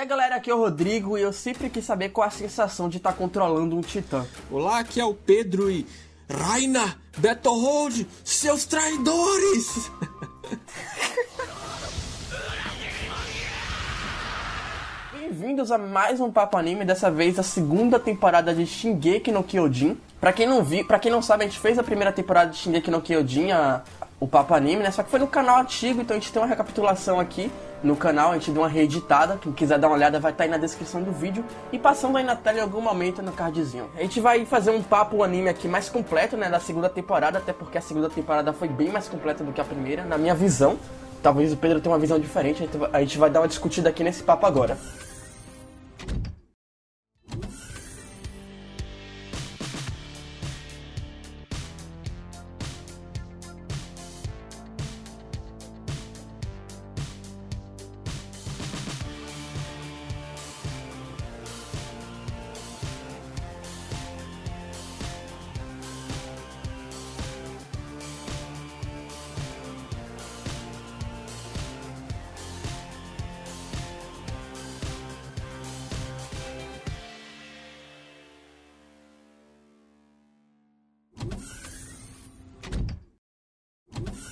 aí galera, aqui é o Rodrigo e eu sempre quis saber qual a sensação de estar tá controlando um titã. Olá, aqui é o Pedro e. Raina, Hold, seus traidores! Bem-vindos a mais um Papo Anime, dessa vez a segunda temporada de Shingeki no Kyojin. Pra quem não viu, para quem não sabe, a gente fez a primeira temporada de Shingeki no Kyojin, a, o Papo Anime, né? Só que foi no canal antigo, então a gente tem uma recapitulação aqui no canal, a gente deu uma reeditada. Quem quiser dar uma olhada vai estar tá aí na descrição do vídeo e passando aí na tela em algum momento no cardzinho. A gente vai fazer um papo anime aqui mais completo, né, da segunda temporada, até porque a segunda temporada foi bem mais completa do que a primeira, na minha visão. Talvez o Pedro tenha uma visão diferente, a gente vai dar uma discutida aqui nesse papo agora.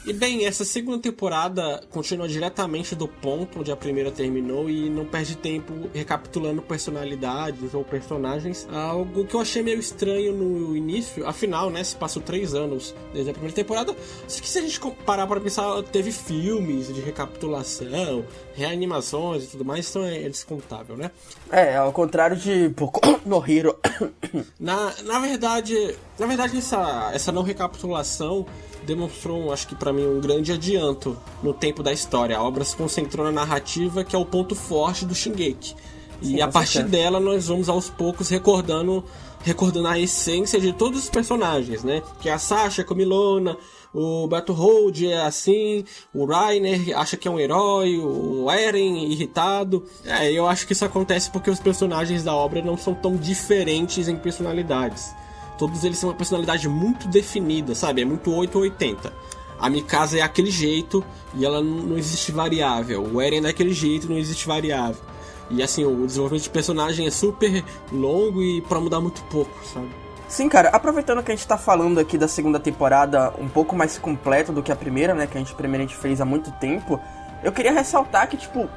E bem, essa segunda temporada continua diretamente do ponto onde a primeira terminou e não perde tempo recapitulando personalidades ou personagens. Algo que eu achei meio estranho no início, afinal, né? Se passou três anos desde a primeira temporada. Só que se a gente parar para pensar, teve filmes de recapitulação, reanimações e tudo mais, então é descontável, né? É, ao contrário de no Hero. Na, na verdade, na verdade essa, essa não recapitulação demonstrou, acho que para mim, um grande adianto no tempo da história. A obra se concentrou na narrativa, que é o ponto forte do Shingeki. E Sim, a partir certeza. dela nós vamos aos poucos recordando recordando a essência de todos os personagens, né? Que é a Sasha com Milona, o Beto Hold é assim, o Rainer acha que é um herói, o Eren irritado. É, eu acho que isso acontece porque os personagens da obra não são tão diferentes em personalidades. Todos eles têm uma personalidade muito definida, sabe? É muito 880. A Mikasa é aquele jeito e ela não existe variável. O Eren é daquele jeito não existe variável. E assim, o desenvolvimento de personagem é super longo e para mudar muito pouco, sabe? Sim, cara, aproveitando que a gente tá falando aqui da segunda temporada um pouco mais completa do que a primeira, né? Que a gente primeiramente fez há muito tempo, eu queria ressaltar que, tipo,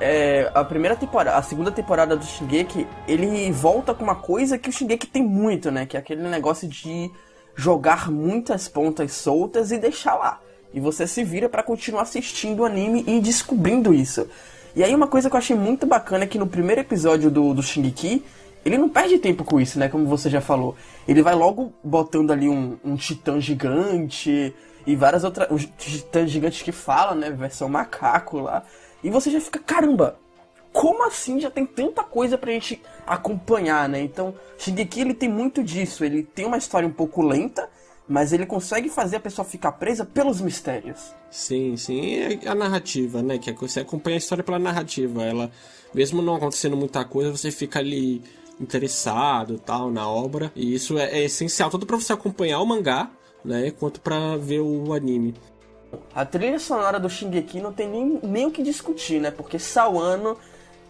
é, a primeira temporada, a segunda temporada do Shingeki, ele volta com uma coisa que o Shingeki tem muito, né? Que é aquele negócio de jogar muitas pontas soltas e deixar lá. E você se vira para continuar assistindo o anime e descobrindo isso. E aí uma coisa que eu achei muito bacana é que no primeiro episódio do, do Shingeki, ele não perde tempo com isso, né? Como você já falou. Ele vai logo botando ali um, um titã gigante e várias outras. Um titã gigante que fala, né? Versão macaco lá. E você já fica, caramba, como assim já tem tanta coisa pra gente acompanhar, né? Então, Shingeki ele tem muito disso, ele tem uma história um pouco lenta, mas ele consegue fazer a pessoa ficar presa pelos mistérios. Sim, sim, é a narrativa, né? Que é você acompanha a história pela narrativa. Ela, mesmo não acontecendo muita coisa, você fica ali interessado, tal, na obra. E isso é, é essencial tanto para você acompanhar o mangá, né, quanto para ver o anime. A trilha sonora do Shingeki não tem nem, nem o que discutir, né? Porque Sawano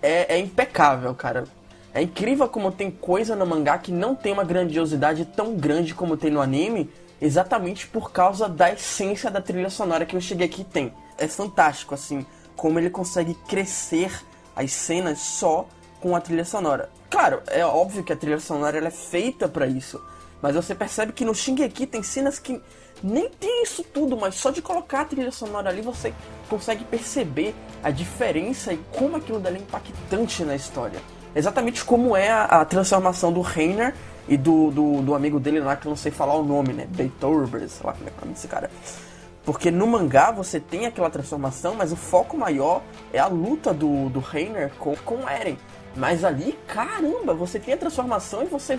é, é impecável, cara. É incrível como tem coisa no mangá que não tem uma grandiosidade tão grande como tem no anime, exatamente por causa da essência da trilha sonora que o Shingeki tem. É fantástico, assim, como ele consegue crescer as cenas só com a trilha sonora. Claro, é óbvio que a trilha sonora é feita para isso, mas você percebe que no Shingeki tem cenas que nem tem isso tudo, mas só de colocar a trilha sonora ali você consegue perceber a diferença e como aquilo dali é impactante na história. Exatamente como é a, a transformação do Reiner e do, do, do, amigo dele lá, que eu não sei falar o nome, né? Beethoven, sei lá como é, é o nome desse cara. Porque no mangá você tem aquela transformação, mas o foco maior é a luta do, do Reiner com, com Eren. Mas ali, caramba, você tem a transformação e você.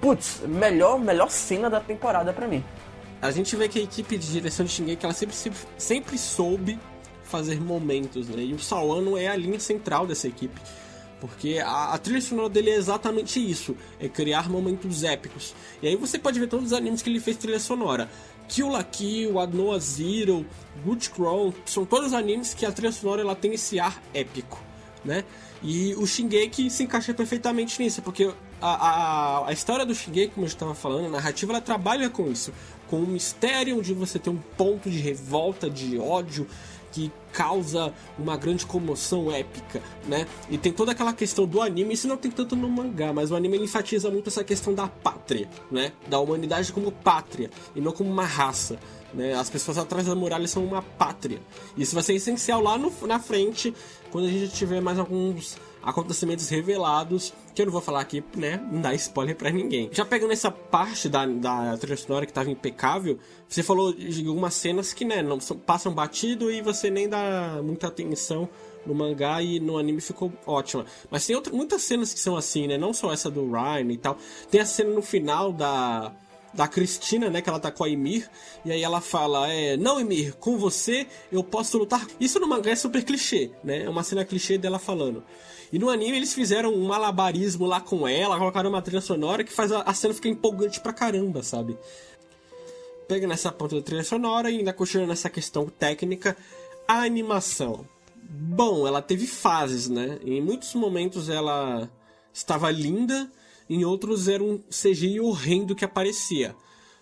Putz, melhor, melhor cena da temporada para mim a gente vê que a equipe de direção de Shingeki ela sempre, sempre soube fazer momentos, né? E o Sawano é a linha central dessa equipe. Porque a, a, trilha sonora dele é exatamente isso: é criar momentos épicos. E aí você pode ver todos os animes que ele fez trilha sonora. Kill la Kill, Adnoa Zero, Good Crown, são todos animes que a trilha sonora ela tem esse ar épico, né? E o Shingeki se encaixa perfeitamente nisso, porque a, a, a história do Shingeki, como eu estava falando, a narrativa, ela trabalha com isso. Com um mistério onde você tem um ponto de revolta, de ódio, que causa uma grande comoção épica, né? E tem toda aquela questão do anime, isso não tem tanto no mangá, mas o anime enfatiza muito essa questão da pátria, né? Da humanidade como pátria e não como uma raça. Né? As pessoas atrás da muralha são uma pátria. Isso vai ser essencial lá no, na frente, quando a gente tiver mais alguns acontecimentos revelados, que eu não vou falar aqui, né? Não dá spoiler para ninguém. Já pegando essa parte da, da trilha sonora que tava impecável, você falou de algumas cenas que, né, não passam batido e você nem dá muita atenção no mangá e no anime ficou ótima. Mas tem outra, muitas cenas que são assim, né? Não só essa do Ryan e tal. Tem a cena no final da da Cristina, né? Que ela tá com a Emir. E aí ela fala: é, Não, Emir, com você eu posso lutar. Isso no mangá é super clichê, né? É uma cena clichê dela falando. E no anime eles fizeram um malabarismo lá com ela, colocaram uma trilha sonora que faz a, cena ficar empolgante pra caramba, sabe? Pega nessa ponta da trilha sonora e ainda continuando nessa questão técnica, a animação. Bom, ela teve fases, né? Em muitos momentos ela estava linda, em outros era um CGI horrendo que aparecia.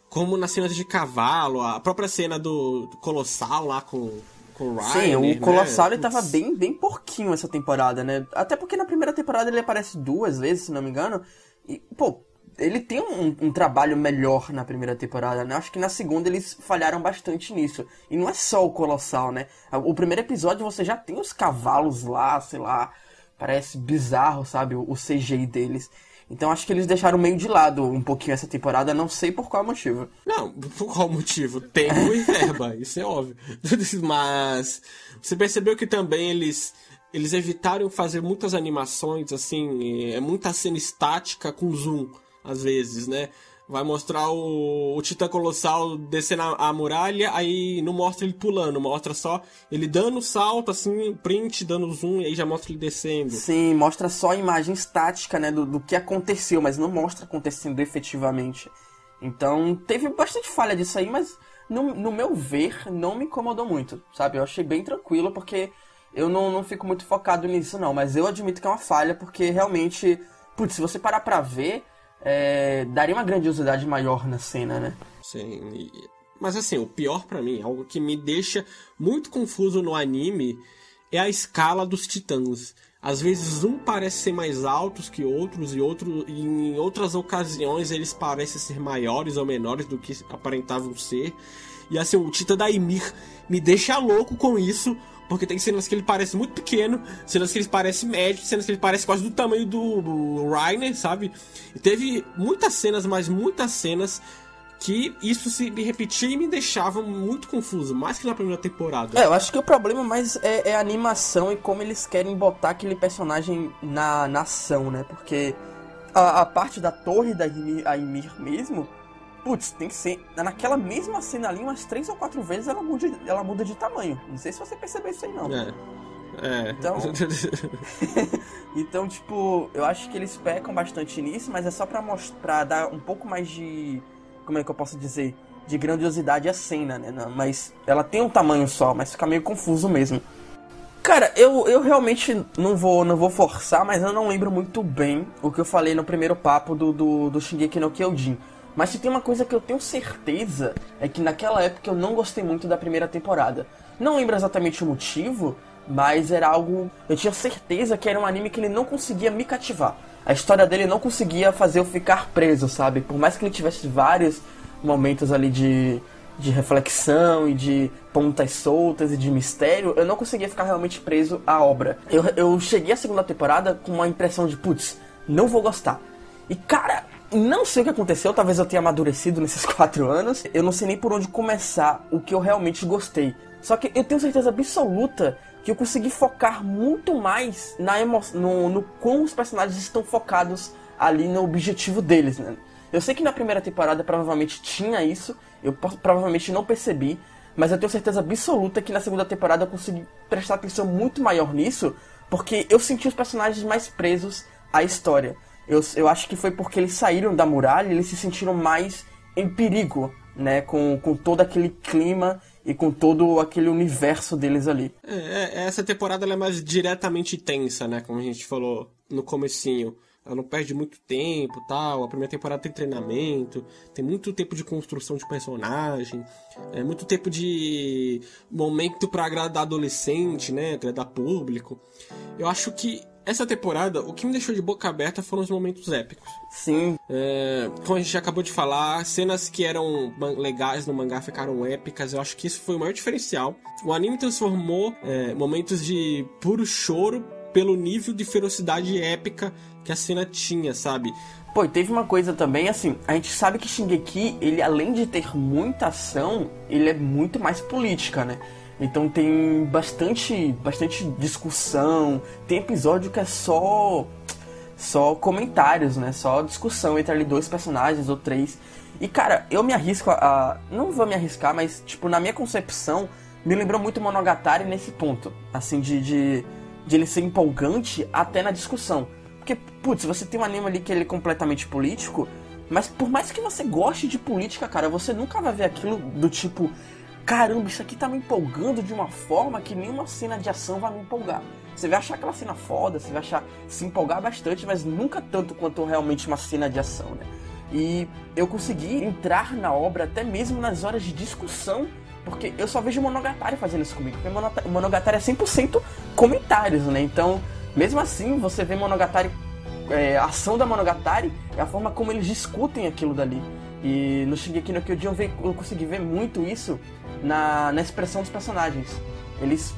Como nas cenas de cavalo, a própria cena do, Colossal lá com, com o Ryan. Sim, o né? Colossal ele tava bem, bem porquinho essa temporada, né? Até porque na primeira temporada ele aparece duas vezes, se não me engano. E, pô, ele tem um, um, trabalho melhor na primeira temporada, né? Acho que na segunda eles falharam bastante nisso. E não é só o Colossal, né? O primeiro episódio você já tem os cavalos lá, sei lá. Parece bizarro, sabe? O, o CGI deles. Então acho que eles deixaram meio de lado um pouquinho essa temporada, não sei por qual motivo. Não, por qual motivo? Tempo e verba, isso é óbvio. Mas você percebeu que também eles eles evitaram fazer muitas animações assim, é muita cena estática com zoom às vezes, né? Vai mostrar o, o Titã Colossal descendo a, a, muralha, aí não mostra ele pulando, mostra só ele dando salto, assim, print, dando zoom, e aí já mostra ele descendo. Sim, mostra só a imagem estática, né, do, do que aconteceu, mas não mostra acontecendo efetivamente. Então, teve bastante falha disso aí, mas no, no meu ver, não me incomodou muito, sabe? Eu achei bem tranquilo, porque eu não, não fico muito focado nisso, não. Mas eu admito que é uma falha, porque realmente, putz, se você parar pra ver, é, daria uma grandiosidade maior na cena, né? Sim. Mas assim, o pior para mim, algo que me deixa muito confuso no anime, é a escala dos titãs. Às vezes um parece ser mais altos que outros e, outro, e em outras ocasiões eles parecem ser maiores ou menores do que aparentavam ser. E assim, o Titã da Ymir me deixa louco com isso, porque tem cenas que ele parece muito pequeno, cenas que ele parece médio, cenas que ele parece quase do tamanho do, do Rainer, sabe? E teve muitas cenas, mas muitas cenas que isso se repetia e me deixava muito confuso, mais que na primeira temporada. É, eu acho que o problema mais é, é a animação e como eles querem botar aquele personagem na, na ação, né? Porque a, a parte da torre da Ymir mesmo Putz, tem que ser. Naquela mesma cena ali, umas três ou quatro vezes ela muda, ela muda de tamanho. Não sei se você percebeu isso aí, não. É. É. Então. então, tipo, eu acho que eles pecam bastante nisso, mas é só pra, mostrar, dar um pouco mais de. Como é que eu posso dizer? De grandiosidade à cena, né? Mas ela tem um tamanho só, mas fica meio confuso mesmo. Cara, eu, eu realmente não vou, não vou forçar, mas eu não lembro muito bem o que eu falei no primeiro papo do, do, do Shingeki no Kyojin. Mas se tem uma coisa que eu tenho certeza é que naquela época eu não gostei muito da primeira temporada. Não lembro exatamente o motivo, mas era algo. Eu tinha certeza que era um anime que ele não conseguia me cativar. A história dele não conseguia fazer eu ficar preso, sabe? Por mais que ele tivesse vários momentos ali de, de reflexão e de pontas soltas e de mistério, eu não conseguia ficar realmente preso à obra. Eu, eu cheguei à segunda temporada com uma impressão de, putz, não vou gostar. E cara, não sei o que aconteceu, talvez eu tenha amadurecido nesses quatro anos. Eu não sei nem por onde começar o que eu realmente gostei. Só que eu tenho certeza absoluta que eu consegui focar muito mais na emo no, no os personagens estão focados ali no objetivo deles, né? Eu sei que na primeira temporada provavelmente tinha isso, eu provavelmente não percebi, mas eu tenho certeza absoluta que na segunda temporada eu consegui prestar atenção muito maior nisso, porque eu senti os personagens mais presos à história. Eu, eu acho que foi porque eles saíram da muralha, eles se sentiram mais em perigo, né? Com, com todo aquele clima e com todo aquele universo deles ali. É, é, essa temporada é mais diretamente tensa, né? Como a gente falou no comecinho. Ela não perde muito tempo tal. A primeira temporada tem treinamento, tem muito tempo de construção de personagem, é muito tempo de momento para agradar adolescente, né? Agradar público. Eu acho que essa temporada, o que me deixou de boca aberta foram os momentos épicos. Sim. É, como a gente acabou de falar, cenas que eram legais no mangá ficaram épicas. Eu acho que isso foi o maior diferencial. O anime transformou é, momentos de puro choro pelo nível de ferocidade épica que a cena tinha, sabe? Pô, e teve uma coisa também, assim, a gente sabe que Shingeki, ele além de ter muita ação, ele é muito mais política, né? Então tem bastante, bastante discussão. Tem episódio que é só só comentários, né? Só discussão entre ali dois personagens ou três. E cara, eu me arrisco a, não vou me arriscar, mas tipo na minha concepção me lembrou muito Monogatari nesse ponto, assim de, de, de ele ser empolgante até na discussão. Porque putz, você tem um anime ali que ele é completamente político, mas por mais que você goste de política, cara, você nunca vai ver aquilo do tipo caramba, isso aqui tá me empolgando de uma forma que nenhuma cena de ação vai me empolgar. Você vai achar aquela cena foda, você vai achar se empolgar bastante, mas nunca tanto quanto realmente uma cena de ação, né? E eu consegui entrar na obra até mesmo nas horas de discussão, porque eu só vejo Monogatari fazendo isso comigo. Porque Monogatari é 100% comentários, né? Então, mesmo assim, você vê Monogatari, é, a ação da Monogatari é a forma como eles discutem aquilo dali. E no Shingeki no Kyojin eu, consegui ver muito isso na, na expressão dos personagens. Eles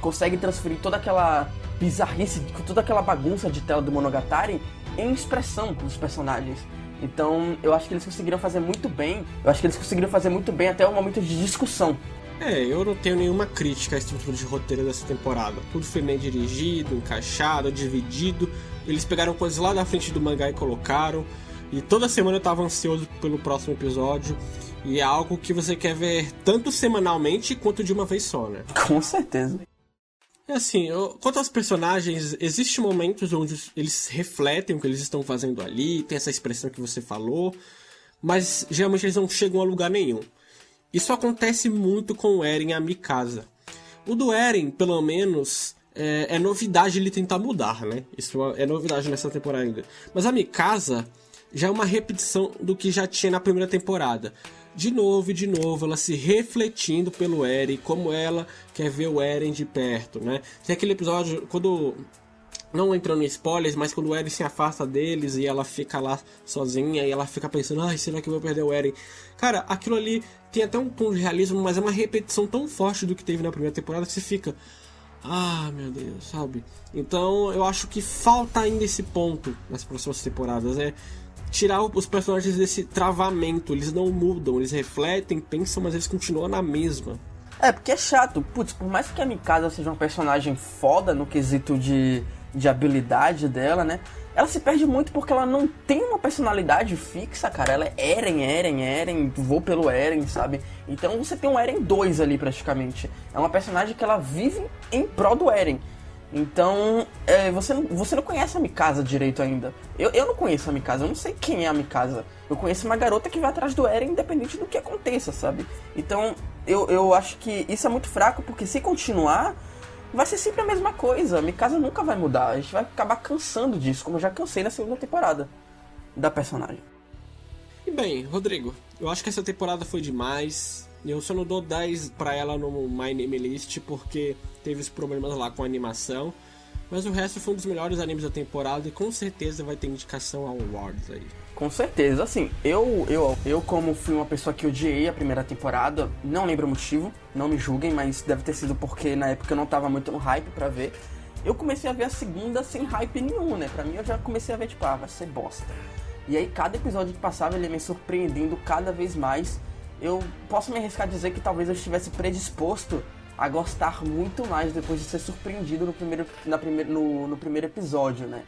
conseguem transferir toda aquela bizarrice, toda aquela bagunça de tela do Monogatari em expressão dos personagens. Então, eu acho que eles conseguiram fazer muito bem. Eu acho que eles conseguiram fazer muito bem até o momento de discussão. É, eu não tenho nenhuma crítica à estrutura de roteiro dessa temporada. Tudo foi bem dirigido, encaixado, dividido. Eles pegaram coisas lá da frente do mangá e colocaram. E toda semana eu tava ansioso pelo próximo episódio. E é algo que você quer ver tanto semanalmente quanto de uma vez só, né? Com certeza. É assim, eu, quanto aos personagens, existem momentos onde eles refletem o que eles estão fazendo ali, tem essa expressão que você falou, mas geralmente eles não chegam a lugar nenhum. Isso acontece muito com o Eren e a Mikasa. O do Eren, pelo menos, é, é novidade ele tentar mudar, né? Isso é novidade nessa temporada ainda. Mas a Mikasa já é uma repetição do que já tinha na primeira temporada de novo e de novo, ela se refletindo pelo Eren, como ela quer ver o Eren de perto, né? Tem aquele episódio, quando. Não entrando em spoilers, mas quando o Eren se afasta deles e ela fica lá sozinha e ela fica pensando, ai, será que eu vou perder o Eren? Cara, aquilo ali tem até um tom de realismo, mas é uma repetição tão forte do que teve na primeira temporada que você fica. Ah, meu Deus, sabe? Então eu acho que falta ainda esse ponto nas próximas temporadas. É tirar os personagens desse travamento. Eles não mudam, eles refletem, pensam, mas eles continuam na mesma. É, porque é chato. Putz, por mais que a Mikasa seja uma personagem foda no quesito de, de habilidade dela, né? Ela se perde muito porque ela não tem uma personalidade fixa, cara. Ela é Eren, Eren, Eren, vou pelo Eren, sabe? Então você tem um Eren 2 ali praticamente. É uma personagem que ela vive em prol do Eren. Então, é, você, você não conhece a Mikasa direito ainda. Eu, eu não conheço a Mikasa, eu não sei quem é a Mikasa. Eu conheço uma garota que vai atrás do Eren independente do que aconteça, sabe? Então, eu, eu acho que isso é muito fraco, porque se continuar, vai ser sempre a mesma coisa. A Mikasa nunca vai mudar. A gente vai acabar cansando disso, como eu já cansei na segunda temporada da personagem. E bem, Rodrigo, eu acho que essa temporada foi demais. Eu só não dou 10 pra ela no My Name List porque teve os problemas lá com a animação. Mas o resto foi um dos melhores animes da temporada e com certeza vai ter indicação ao Awards aí. Com certeza, assim, eu, eu, eu como fui uma pessoa que odiei a primeira temporada, não lembro o motivo, não me julguem, mas deve ter sido porque na época eu não tava muito no hype pra ver. Eu comecei a ver a segunda sem hype nenhum, né? Pra mim eu já comecei a ver, tipo, ah, vai ser bosta. E aí cada episódio que passava ele me surpreendendo cada vez mais eu posso me arriscar a dizer que talvez eu estivesse predisposto a gostar muito mais depois de ser surpreendido no primeiro, na primeir, no, no primeiro episódio, né?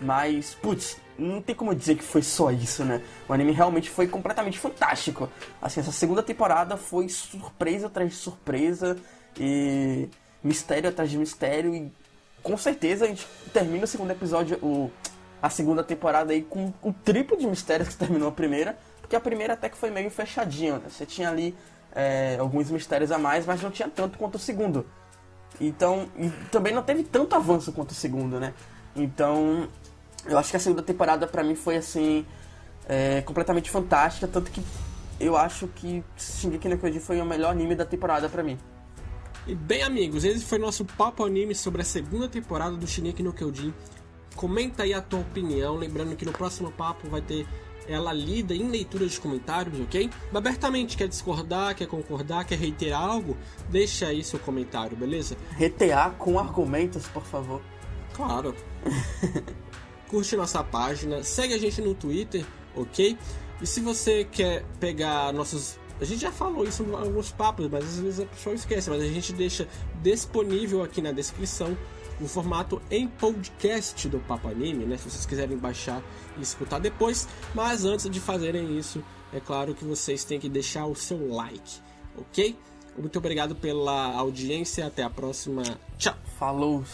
Mas, putz, não tem como dizer que foi só isso, né? O anime realmente foi completamente fantástico. Assim, essa segunda temporada foi surpresa atrás de surpresa e mistério atrás de mistério e com certeza a gente termina o segundo episódio, o, a segunda temporada aí com o triplo de mistérios que terminou a primeira porque a primeira até que foi meio fechadinha, né? Você tinha ali é, alguns mistérios a mais, mas não tinha tanto quanto o segundo. Então, também não teve tanto avanço quanto o segundo, né? Então, eu acho que a segunda temporada para mim foi assim é, completamente fantástica, tanto que eu acho que Shingeki no Kyojin foi o melhor anime da temporada para mim. E bem, amigos, esse foi nosso papo anime sobre a segunda temporada do Shingeki no Kyojin. Comenta aí a tua opinião, lembrando que no próximo papo vai ter ela lida em leitura de comentários, ok? Abertamente, quer discordar, quer concordar, quer reiterar algo? Deixa aí seu comentário, beleza? Retear com argumentos, por favor. Claro. Curte nossa página, segue a gente no Twitter, ok? E se você quer pegar nossos a gente já falou isso em alguns papos, mas às vezes a pessoa esquece, mas a gente deixa disponível aqui na descrição o formato em podcast do Papo Anime, né? Se vocês quiserem baixar e escutar depois. Mas antes de fazerem isso, é claro que vocês têm que deixar o seu like, ok? Muito obrigado pela audiência, até a próxima. Tchau! Falou!